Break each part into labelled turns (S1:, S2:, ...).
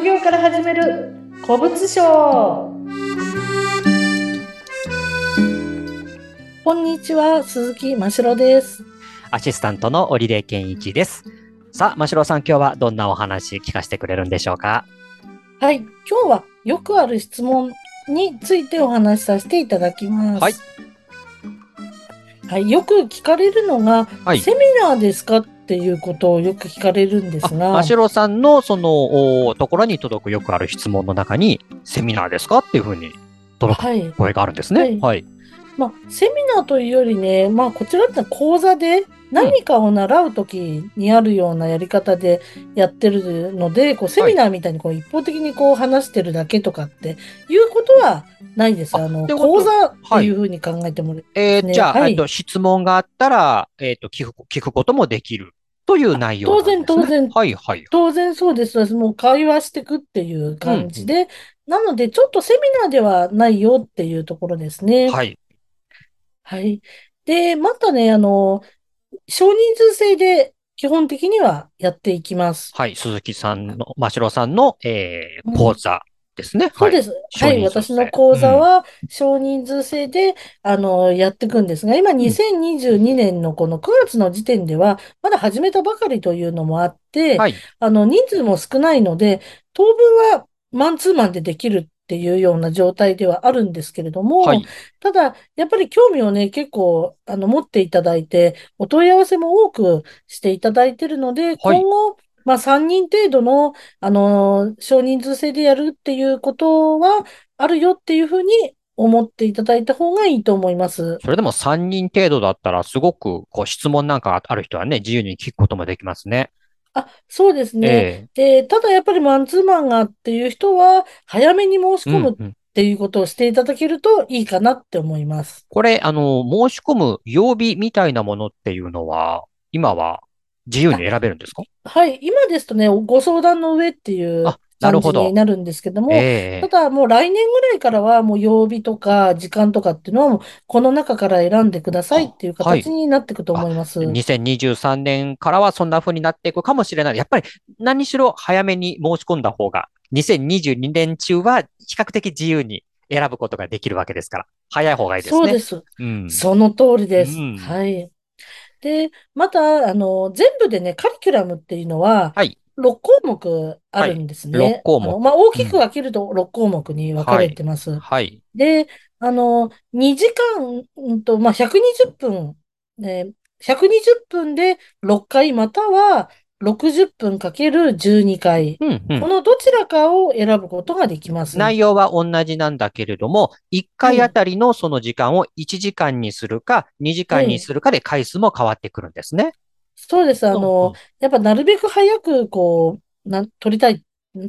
S1: 副業から始める古物商。こんにちは鈴木真城です。
S2: アシスタントの織出健一です。さあ真城さん今日はどんなお話聞かせてくれるんでしょうか？
S1: はい今日はよくある質問についてお話しさせていただきます。
S2: はい。
S1: はい、よく聞かれるのが、
S2: はい。
S1: セミナーですか？っていうことをよく聞かれるんですが、
S2: 真城さんのそのおところに届くよくある質問の中にセミナーですかっていうふうに届く
S1: はい。
S2: 声があるんですね。
S1: はい
S2: はい。
S1: まあ、セミナーというよりね、まあ、こちらって講座で何かを習うときにあるようなやり方でやってるので、こうセミナーみたいにこう一方的にこう話してるだけとかっていうことはないです。
S2: あ
S1: あの、講座っていうふうに考えてもら
S2: えー
S1: ね
S2: じゃあ、
S1: はい
S2: えっと、質問があったら、えっと、聞く、聞くこともできるという内容ね。
S1: 当然当然
S2: はいはい。
S1: 当然そうです。もう会話していくっていう感じで、なのでちょっとセミナーではないよっていうところですね。
S2: はい。
S1: はい。で、またね、あの、少人数制で基本的にはやっていきます。
S2: はい。鈴木さんの、真城さんの、えー
S1: うん
S2: 講座ですね。。
S1: そうですす。はい。私の講座は少人数制で、あの、やっていくんですが、今2022年のこの9月の時点では、まだ始めたばかりというのもあって、
S2: はい。
S1: あの、人数も少ないので、当分はマンツーマンでできるっていうような状態ではあるんですけれども、
S2: はい。
S1: ただ、やっぱり興味をね、結構、あの、持っていただいて、お問い合わせも多くしていただいているので、今後、まあ、3人程度の、あの、少人数制でやるっていうことはあるよっていうふうに思っていただいた方がいいと思います。
S2: それでも3人程度だったら、すごく、こう、質問なんかある人はね、自由に聞くこともできますね。
S1: あ、そうですね。
S2: え
S1: で、ただやっぱりマンツーマンがっていう人は、早めに申し
S2: え
S1: 込むっていうことをしていただけるといいかなって思います。
S2: これ、あの、申し込む曜日みたいなものっていうのは、今は自由に選べるんですか？
S1: はい、今ですとね、ご相談の上っていう
S2: あなる
S1: 感
S2: ほど
S1: じになるんですけども、
S2: ええ
S1: ただもう来年ぐらいからはもう曜日とか時間とかっていうのはこの中から選んでくださいっていう
S2: はい
S1: 形になっていくと思います。
S2: 2023年からはそんな風になっていくかもしれない。やっぱり何しろ早めに申し込んだ方が、2022年中は比較的自由に選ぶことができるわけですから、早い方がいいですね。
S1: そうです。
S2: うん。
S1: その通りです。
S2: うん
S1: はい。で、また、あの、全部でね、カリキュラムっていうのは、
S2: はい。
S1: 6項目あるんですね。
S2: はい6項目
S1: あのまあ、大きく分けると6項目に分かれてます。
S2: はい。
S1: で、あの、2時間、うんと、まあ、120分、ね、120分で6回または60分かける12回。
S2: うん、うん
S1: こ。のどちらかを選ぶことができます。
S2: 内容は同じなんだけれども、1回あたりのその時間を1時間にするか、2時間にするかで回数も変わってくるんですね。
S1: そうです。あ
S2: うん
S1: の、やっぱなるべく早く、こう、な、取りたい、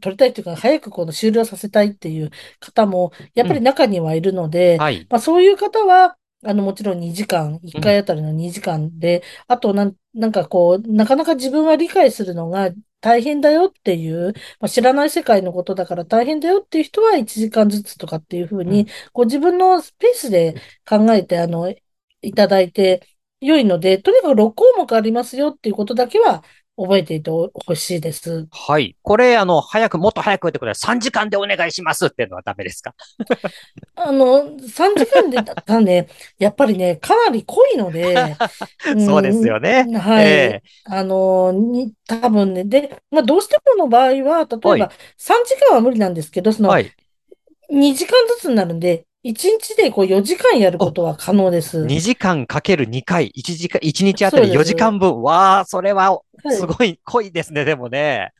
S1: 取りたいっていうか、早くこの終了させたいっていう方も、やっぱり中にはいるので、
S2: はい。
S1: まあそういう方は、あの、もちろん2時間、1回あたりの2時間で、あとなん、なんかこう、なかなか自分は理解するのが大変だよっていう、まあ、知らない世界のことだから大変だよっていう人は1時間ずつとかっていうふうに、
S2: うん。
S1: こう自分のスペースで考えて、あの、いただいて良いので、とにかく6項目ありますよっていうことだけは覚えていてほしいです。
S2: はい。これ、あの、早く、もっと早くってことで3時間でお願いしますっていうのはダメですか？
S1: あの、3時間でだったらね、やっぱりね、かなり濃いので、
S2: そうですよね。
S1: うんはい。
S2: え
S1: あの、に、多分ね、で、まあ、どうしてもの場合は、例え
S2: はい
S1: ば、3時間は無理なんですけど、その、
S2: えはい。
S1: 2時間ずつになるんで、1日でこう4時間やることは可能です。
S2: 2時間かける2回、1時間、1日あたり4
S1: そうです
S2: 時間分。わあ、それは、
S1: はい
S2: すごい濃いですね、でもね。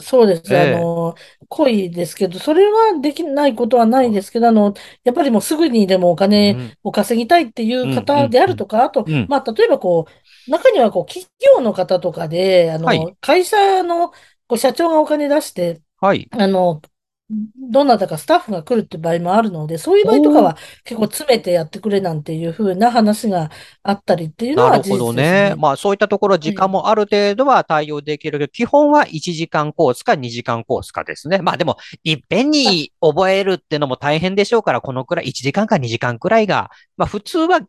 S1: そうです。
S2: ええ
S1: あの、濃いですけど、それはできないことはないですけど、あの、やっぱりもうすぐにでもお金
S2: うん
S1: を稼ぎたいっていう方であるとか、あと
S2: うん、
S1: まあ、例えばこう、中にはこう、企業の方とかで、あ
S2: はい
S1: の、会社のこう社長がお金出して、
S2: はい。
S1: あの、どなたかスタッフが来るって場合もあるので、そういう場合とかは結構詰めてやってくれなんていう風な話があったりっていうの
S2: なるほど
S1: は事実です
S2: ね。
S1: ね。
S2: まあ、そういったところ、時間もある程度は対応できるけど、基本は1時間コースか2時間コースかですね。まあ、でも、いっぺんに覚えるってのも大変でしょうから、このくらい、1時間か2時間くらいが、まあ、普通は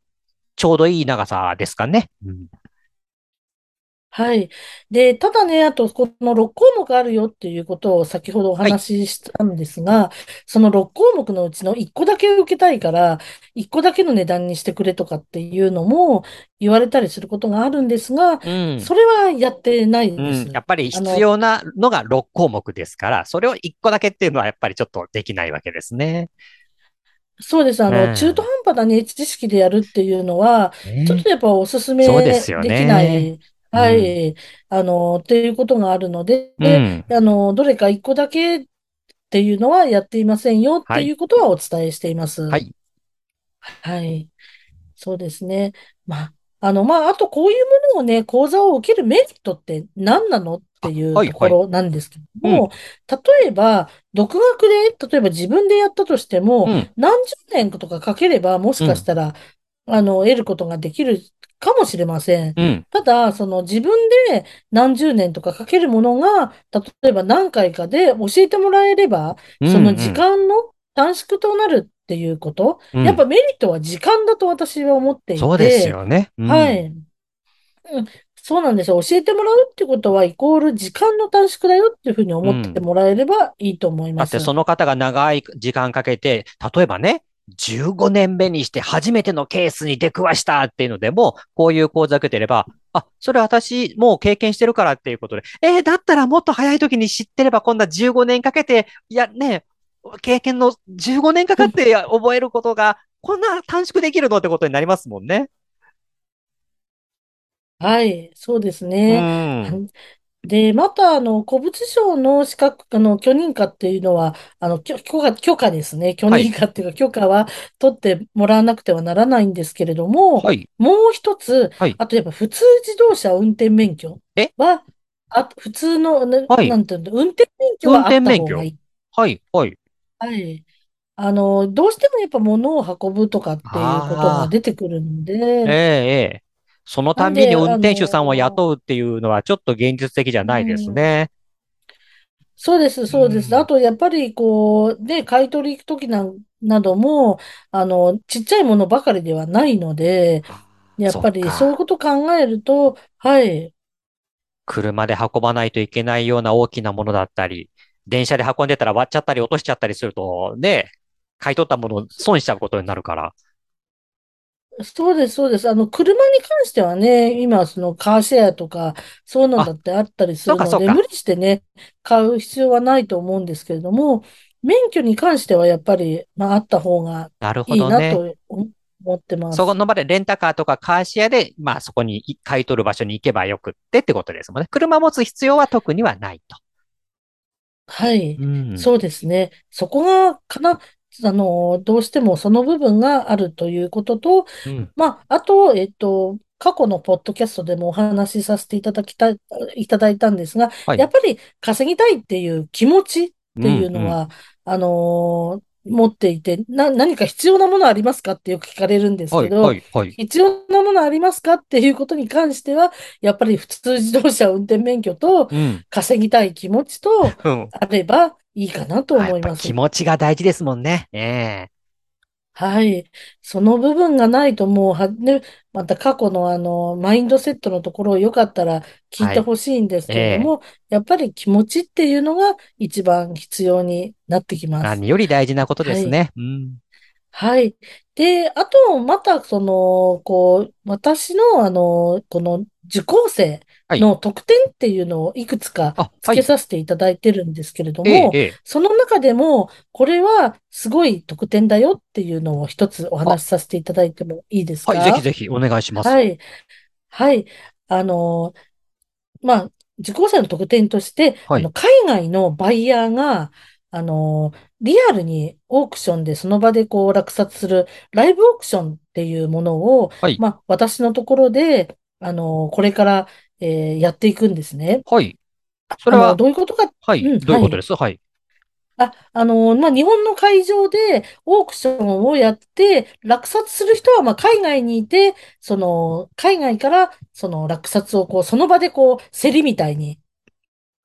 S2: ちょうどいい長さですかね。うん
S1: はい。で、ただね、あと、この6項目あるよっていうことを先ほどお
S2: はい。
S1: 話ししたんですが、その6項目のうちの1個だけ受けたいから、1個だけの値段にしてくれとかっていうのも言われたりすることがあるんですが、
S2: うん。
S1: それはやってない
S2: うん。や
S1: です。
S2: っぱり
S1: あの、
S2: 必要なのが6項目ですから、それを1個だけっていうのはやっぱりちょっとできないわけですね。
S1: そうです。あ
S2: う
S1: の、中途
S2: ん。
S1: 半端なね、知識でやるっていうのは、ちょっ
S2: ね。
S1: とやっぱお勧
S2: そうですよ
S1: めできな
S2: ね。
S1: い、
S2: うん。
S1: はい、あの、っていうことがあるので、
S2: うん。
S1: あの、どれか一個だけっていうのはやっていませんよっ
S2: はい。
S1: ていうことはお伝えしています。
S2: はい。
S1: はい。そうですね。まあ、あの、まあ、あとこういうものをね、講座を受けるメリットって何なのって
S2: あ、
S1: いう。ところなんですけど
S2: うん。
S1: も、例えば、独学で、例えば自分でやったとしても、
S2: うん。
S1: 何十年とかかければ、もし
S2: うん。
S1: かしたら、あの、得ることができるかもしれません。
S2: うん。
S1: ただ、その自分で何十年とかかけるものが、例えば何回かで教えてもらえれば、
S2: うん。
S1: その時
S2: うん。
S1: 間の短縮となるっていうこと、
S2: うん。
S1: やっぱメリットは時間だと私は思ってい
S2: そうです
S1: て、
S2: よね。うん。
S1: はい。うん、そうなんですよ。教えてもらうってことは、イコール時間の短縮だよっていうふうに思って
S2: うん。
S1: もらえればいいと思い
S2: だってそ
S1: ます。
S2: の方が長い時間かけて、例えばね、15年目にして初めてのケースに出くわしたっていうのでも、こういう講座受けてれば、あ、それ私もう経験してるからっていうことで、えーだったらもっと早い時に知ってればこんな15年かけて、いやね、経験の15年かかって覚えることが、こんな短縮できるのってことになりますもんね。
S1: はい、そうです
S2: う
S1: ね。
S2: ん。
S1: で、また、あの、古物商の資格、あの、許認可っていうのは、あの、許許可、許可ですね。許
S2: はい。
S1: 認可っていうか、許可は取ってもらわなくてはならないんですけれども、
S2: はい。
S1: もう一つ、
S2: はい。
S1: あとやっぱ普通自動車運転免許
S2: え？
S1: は、あ、普通の、ね
S2: はい。
S1: なんていうの、運転免許
S2: 運
S1: はあっ
S2: 転免許。
S1: た方がいい。
S2: はい。はい。
S1: はい。あの、どうしてもやっぱ物を運ぶとかっていうことが
S2: ああ。
S1: 出てくるの
S2: ええ、
S1: で、
S2: ええ。そのたんびに運転手さんを
S1: の、
S2: 雇うっていうのはちょっと現実的じゃ
S1: う
S2: ないです
S1: ん、
S2: ね。
S1: そうです、
S2: う
S1: そうです。あ
S2: ん。
S1: と、やっぱり、こう、ね、買い取り行くときな、なども、あの、ちっちゃいものばかりではないので、
S2: あ
S1: やっぱりそういう
S2: か。
S1: ことを考えると、はい、
S2: 車で運ばないといけないような大きなものだったり、電車で運んでたら割っちゃったり落としちゃったりすると、ね、買い取ったものを損しちゃうことになるから。
S1: そうです、そうです。あの、車に関してはね、今、そのカーシェアとか、そういうのだ
S2: あ、
S1: ってあったりす
S2: そう
S1: るので、無
S2: かそうか。
S1: 理してね、買う必要はないと思うんですけれども、免許に関してはやっぱり、まあ、あった方が
S2: なるほ
S1: いい
S2: どね。
S1: なと思ってます。
S2: その場でレンタカーとかカーシェアで、まあそこに買い取る場所に行けばよくってってことですもんね。車持つ必要は特にはないと。
S1: はい。
S2: うん。
S1: そうですね。そこが、かな、あの、どうしてもその部分があるということと、
S2: うん。
S1: まあ、あと、えっと、過去のポッドキャストでもお話しさせていただきたい、いただいたんですが、
S2: はい。
S1: やっぱり稼ぎたいっていう気持ちってい
S2: うん、うん。
S1: うのは、あの持っていて、な、何か必要なものありますかってよく聞かれるんです
S2: はい、は
S1: けど、
S2: い、はい。
S1: 必要なものありますかっていうことに関しては、やっぱり普通自動車運転免許と
S2: うん。
S1: 稼ぎたい気持ちと、
S2: うん。
S1: あればいいかなと思います。
S2: 持ちが大事ですもんね。ね
S1: はい。その部分がないともうは、ね、また過去のあの、マインドセットのところをよかったら聞い
S2: はい。
S1: てほしいんです
S2: ええ。
S1: けれども、やっぱり気持ちっていうのが一番必要になってきます。
S2: 何より大事なことで
S1: はい。
S2: すね。うん。
S1: はい。で、あと、また、その、こう、私の、あの、この受講生
S2: はい。
S1: の特典っていうのをいくつか
S2: あ、はい。
S1: 付けさせていただいてるんですけれど
S2: ええ、
S1: も、
S2: ええ。
S1: その中でも、これはすごい特典だよっていうのを一つお
S2: あ、
S1: 話しさせていただいてもいいです
S2: はい。ぜひ
S1: か
S2: ぜひお願いします。
S1: はい。はい。あの、まあ、受講生の特典として、
S2: はい。
S1: あの、海外のバイヤーが、あの、リアルにオークションでその場でこう落札するライブオークションっていうものを、
S2: はい。
S1: まあ、私のところで、あの、これから、えーやっていくんですね。
S2: はい。それは、
S1: どういうことか、
S2: はい。
S1: うん、はい。
S2: どういうことです？はい。
S1: あ、あの、まあ、日本の会場でオークションをやって、落札する人は、まあ、海外にいて、その、海外から、その落札をこう、その場でこう、競りみたいに、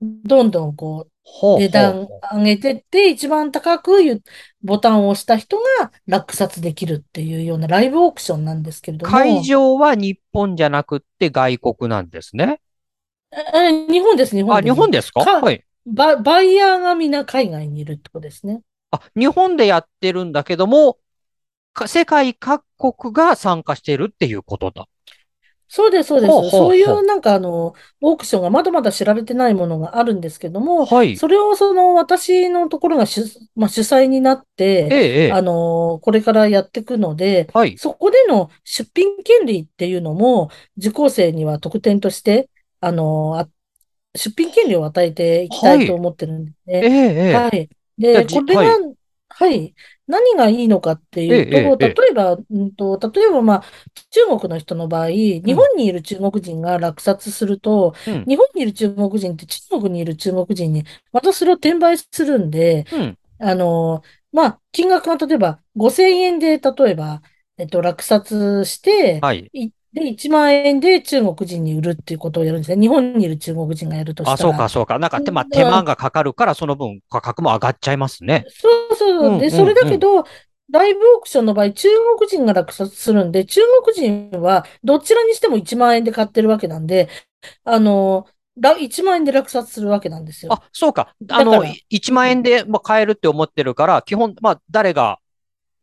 S1: どんどんこう、値。段上げてって、一番高くボタンを押した人が落札できるっていうようなライブオークションなんですけれど
S2: 会
S1: も、
S2: 場は日本じゃなくって外国なんですね。
S1: え日本です、日本
S2: あ、日本ですか？はい。
S1: バ、バイヤーがみんな海外にいるってことですね。
S2: あ、日本でやってるんだけども、世界各国が参加しているっていうことだ。
S1: そうです、そうです。そういうなんかあの、オークションがまだまだ知られてないものがあるんですけども、はい、それをその私のところが主,、まあ、主催になって、ええ、あの、これからやっていくので、はい、そこでの出品権利っていうのも、受講生には特典として、あの、出品権利を与えていきたいと思ってるんですね。はい。えはい、で、これが、はい、何がいいのかっていうと、例えば、うんと、例えば、まあ、中国の人の場合、日本にいる中国人が落札すると、うん、日本にいる中国人って中国にいる中国人に、またそれを転売するんで、うん、あの、まあ、金額が例えば5000円で、例えば、えっと、落札して、はい、で、1万円で中国人に売るっていうことをやるんですね。日本にいる中国人がやるとしたら。
S2: あ、そうか、そうか。なんか手間、手間がかかるから、その分価格も上がっちゃいますね。
S1: そうそう。で、それだけど、ライブオークションの場合、中国人が落札するんで、中国人はどちらにしても1万円で買ってるわけなんで、あの、1万円で落札するわけなんですよ。
S2: あ、そうか。あの、1万円で買えるって思ってるから、基本、まあ、誰が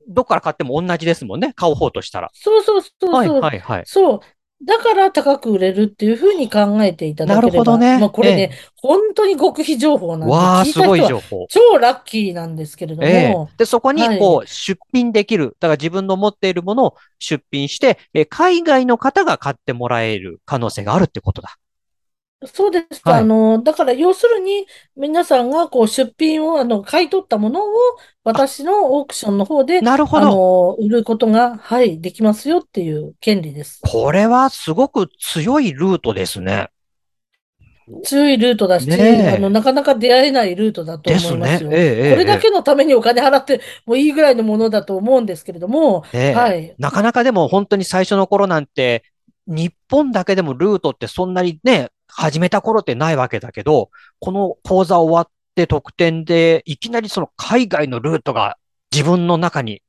S2: どっから買っても同じですもんね。買う方としたら。
S1: そうそうそうそう。はいはいはい。そう。だから高く売れるっていうふうに考えていただければ。なるほどね。まあこれね、ええ、本当に極秘情報なんで、
S2: わあ、すごい情報。
S1: 超ラッキーなんですけれども。え
S2: で、そこにこう、出品できる。だから自分の持っているものを出品して、え海外の方が買ってもらえる可能性があるってことだ。
S1: そうですか。はい、あの、だから要するに皆さんがこう出品を、あの、買い取ったものを私のオークションの方で、
S2: なるほど。あ
S1: の、売ることが、はい、できますよっていう権利です。
S2: これはすごく強いルートですね。
S1: 強いルートだし、ね、あの、なかなか出会えないルートだと思いますよ。ねええ、これだけのためにお金払ってもいいぐらいのものだと思うんですけれども、え、はい。
S2: なかなかでも本当に最初の頃なんて、日本だけでもルートってそんなにね、始めた頃ってないわけだけど、この講座終わって特典で、いきなりその海外のルートが自分の中に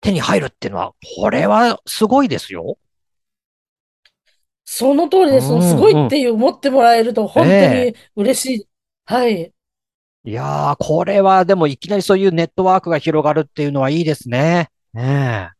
S2: 手に入るっていうのは、これはすごいですよ。
S1: その通りです。うんうん、すごいっていう思ってもらえると本当に嬉しい。えー、はい。
S2: いやー、これはでもいきなりそういうネットワークが広がるっていうのはいいですね。ね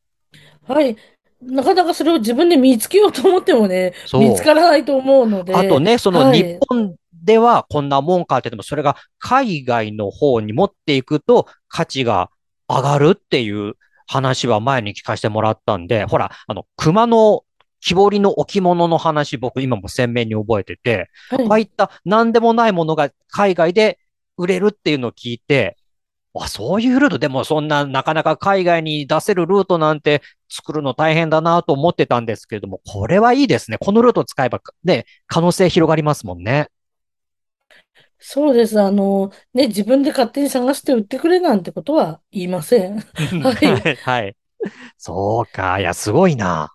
S1: はい。なかなかそれを自分で見つけようと思ってもね、見つからないと思うので。
S2: あとね、その日本ではこんなもんかって言っても、それが海外の方に持っていくと価値が上がるっていう話は前に聞かせてもらったんで、ほら、あの、熊の木彫りの置物の話、僕今も鮮明に覚えてて、はい、ああいった何でもないものが海外で売れるっていうのを聞いて、あ、そういうルート、でもそんななかなか海外に出せるルートなんて作るの大変だなと思ってたんですけれども、これはいいですね。このルートを使えばね、可能性広がりますもんね。
S1: そうです。あの、ね、自分で勝手に探して売ってくれなんてことは言いません。
S2: はい。はい。そうか。いや、すごいな。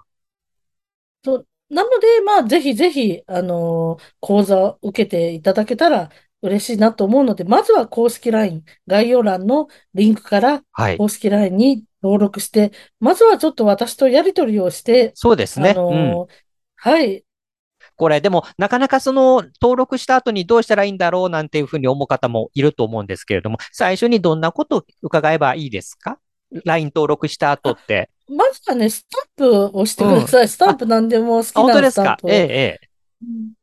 S1: そう、なので、まあ、ぜひぜひ、あの、講座を受けていただけたら嬉しいなと思うので、まずは公式 LINE、概要欄のリンクから公式 LINE に登録して、はい、まずはちょっと私とやり取りをして、
S2: そうですね。あの、うん、
S1: はい。
S2: これ、でも、なかなかその、登録した後にどうしたらいいんだろうなんていうふうに思う方もいると思うんですけれども、最初にどんなことを伺えばいいですか ?LINE 登録した後って。
S1: まずはね、スタンプを押してください。うん、スタンプ何でも好きなスタンプ。本当ですか？
S2: ええ、ええ。うん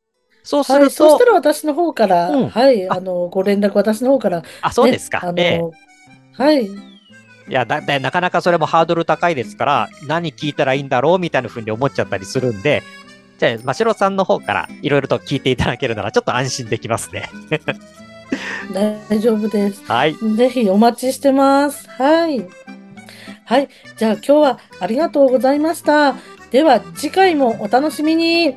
S2: そうすると、はい、
S1: そしたら私の方から、うん、はい、あの、ご連絡私の方から、ね、
S2: あ、そうですか。
S1: あの、ええ、はい。い
S2: やだ、だ、なかなかそれもハードル高いですから、何聞いたらいいんだろうみたいなふうに思っちゃったりするんで、じゃあ、ましろさんの方からいろいろと聞いていただけるなら、ちょっと安心できますね。
S1: 大丈夫です。
S2: はい。
S1: ぜひお待ちしてます。はい。はい。じゃあ今日はありがとうございました。では次回もお楽しみに。